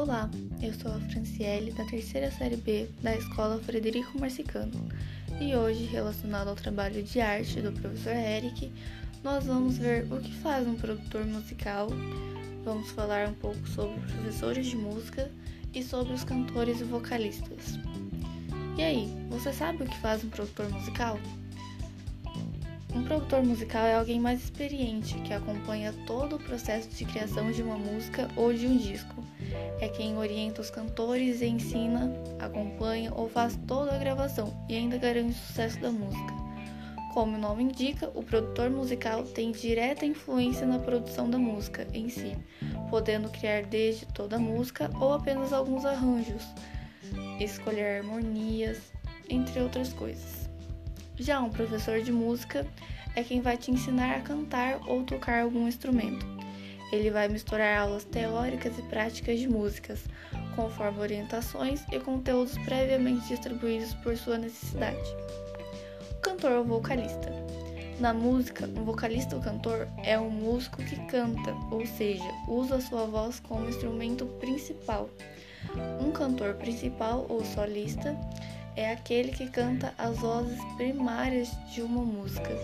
Olá, eu sou a Franciele, da terceira série B da Escola Frederico Marcicano, e hoje, relacionado ao trabalho de arte do professor Eric, nós vamos ver o que faz um produtor musical, vamos falar um pouco sobre professores de música e sobre os cantores e vocalistas. E aí, você sabe o que faz um produtor musical? Um produtor musical é alguém mais experiente que acompanha todo o processo de criação de uma música ou de um disco. É quem orienta os cantores ensina, acompanha ou faz toda a gravação e ainda garante o sucesso da música. Como o nome indica, o produtor musical tem direta influência na produção da música em si, podendo criar desde toda a música ou apenas alguns arranjos, escolher harmonias, entre outras coisas. Já um professor de música é quem vai te ensinar a cantar ou tocar algum instrumento. Ele vai misturar aulas teóricas e práticas de músicas, conforme orientações e conteúdos previamente distribuídos por sua necessidade. O cantor ou vocalista. Na música, um vocalista ou cantor é um músico que canta, ou seja, usa sua voz como instrumento principal. Um cantor principal ou solista é aquele que canta as vozes primárias de uma música.